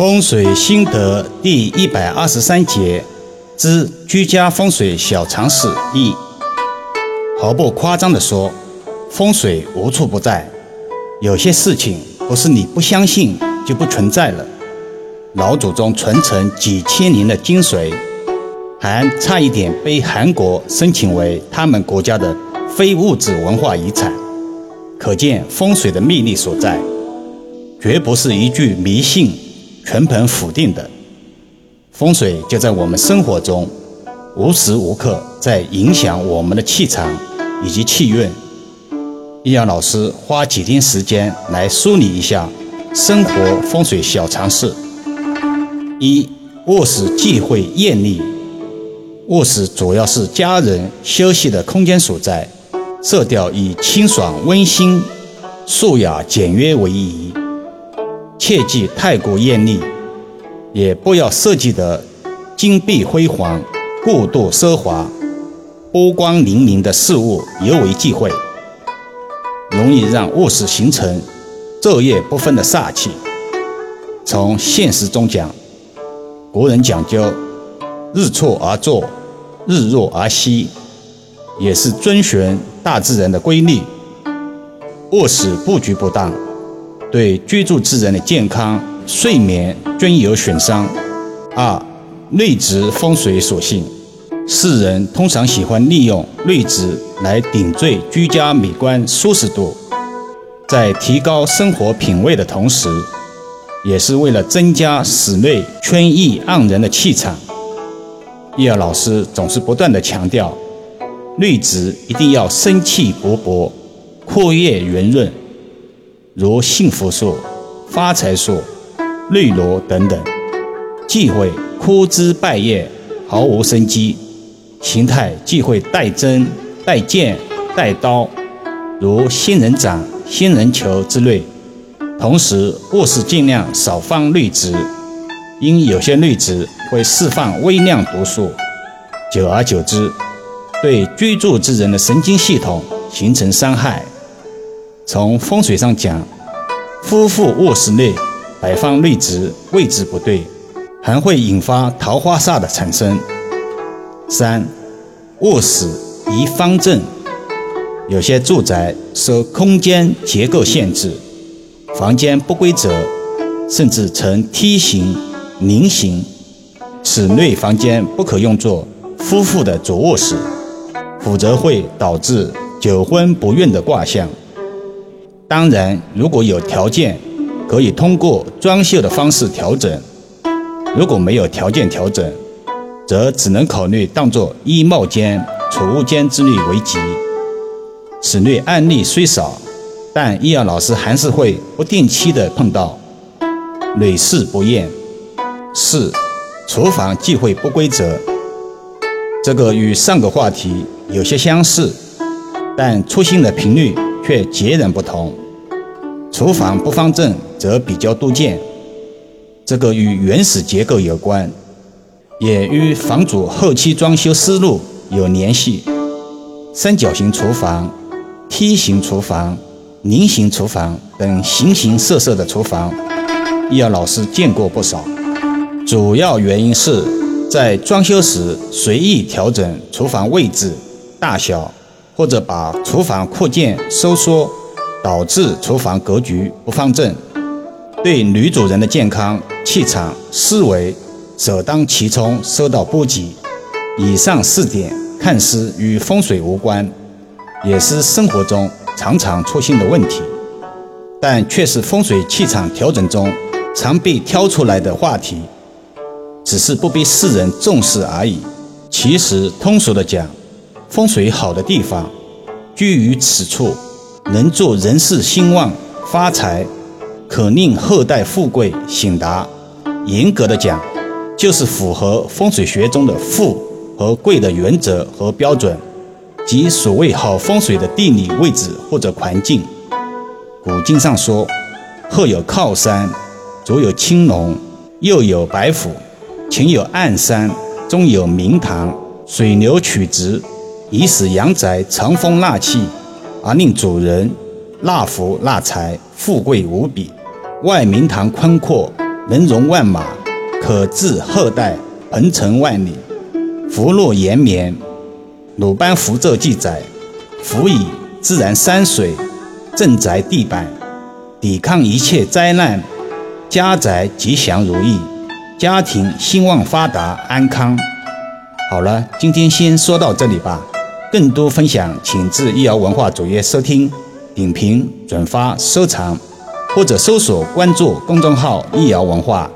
风水心得第一百二十三节之居家风水小常识一。毫不夸张地说，风水无处不在。有些事情不是你不相信就不存在了。老祖宗传承几千年的精髓，还差一点被韩国申请为他们国家的非物质文化遗产。可见风水的魅力所在，绝不是一句迷信。全盘否定的风水就在我们生活中无时无刻在影响我们的气场以及气运。易阳老师花几天时间来梳理一下生活风水小常识：一、卧室忌讳艳丽。卧室主要是家人休息的空间所在，色调以清爽温馨、素雅简约为宜。切忌太过艳丽，也不要设计的金碧辉煌、过度奢华、波光粼粼的事物尤为忌讳，容易让卧室形成昼夜不分的煞气。从现实中讲，国人讲究日出而作，日落而息，也是遵循大自然的规律。卧室布局不当。对居住之人的健康、睡眠均有损伤。二、绿植风水属性，世人通常喜欢利用绿植来点缀居家美观、舒适度，在提高生活品味的同时，也是为了增加室内春意盎然的气场。叶老师总是不断地强调，绿植一定要生气勃勃、阔叶圆润。如幸福树、发财树、绿萝等等，忌讳枯枝败叶、毫无生机，形态忌讳带针、带剑、带刀，如仙人掌、仙人球之类。同时，卧室尽量少放绿植，因有些绿植会释放微量毒素，久而久之，对居住之人的神经系统形成伤害。从风水上讲，夫妇卧室内摆放绿植位置不对，还会引发桃花煞的产生。三，卧室宜方正。有些住宅受空间结构限制，房间不规则，甚至呈梯形、菱形，此类房间不可用作夫妇的主卧室，否则会导致久婚不孕的卦象。当然，如果有条件，可以通过装修的方式调整；如果没有条件调整，则只能考虑当作衣帽间、储物间之类为吉。此类案例虽少，但易阳老师还是会不定期的碰到，屡试不厌。四、厨房忌讳不规则，这个与上个话题有些相似，但出现的频率却截然不同。厨房不方正则比较多见，这个与原始结构有关，也与房主后期装修思路有联系。三角形厨房、梯形厨房、菱形厨房等形形色色的厨房，易老师见过不少。主要原因是在装修时随意调整厨房位置、大小，或者把厨房扩建、收缩。导致厨房格局不方正，对女主人的健康、气场、思维首当其冲受到波及。以上四点看似与风水无关，也是生活中常常出现的问题，但却是风水气场调整中常被挑出来的话题，只是不被世人重视而已。其实通俗的讲，风水好的地方，居于此处。能做人事兴旺发财，可令后代富贵显达。严格的讲，就是符合风水学中的富和贵的原则和标准，即所谓好风水的地理位置或者环境。古经上说：“后有靠山，左有青龙，右有白虎，前有暗山，中有明堂，水流曲直，以使阳宅藏风纳气。”而令主人纳福纳财，富贵无比。外明堂宽阔，能容万马，可治后代，鹏程万里，福禄延绵。鲁班符咒记载：辅以自然山水，镇宅地板，抵抗一切灾难，家宅吉祥如意，家庭兴旺发达安康。好了，今天先说到这里吧。更多分享，请至易瑶文化主页收听、点评、转发、收藏，或者搜索关注公众号“易瑶文化”。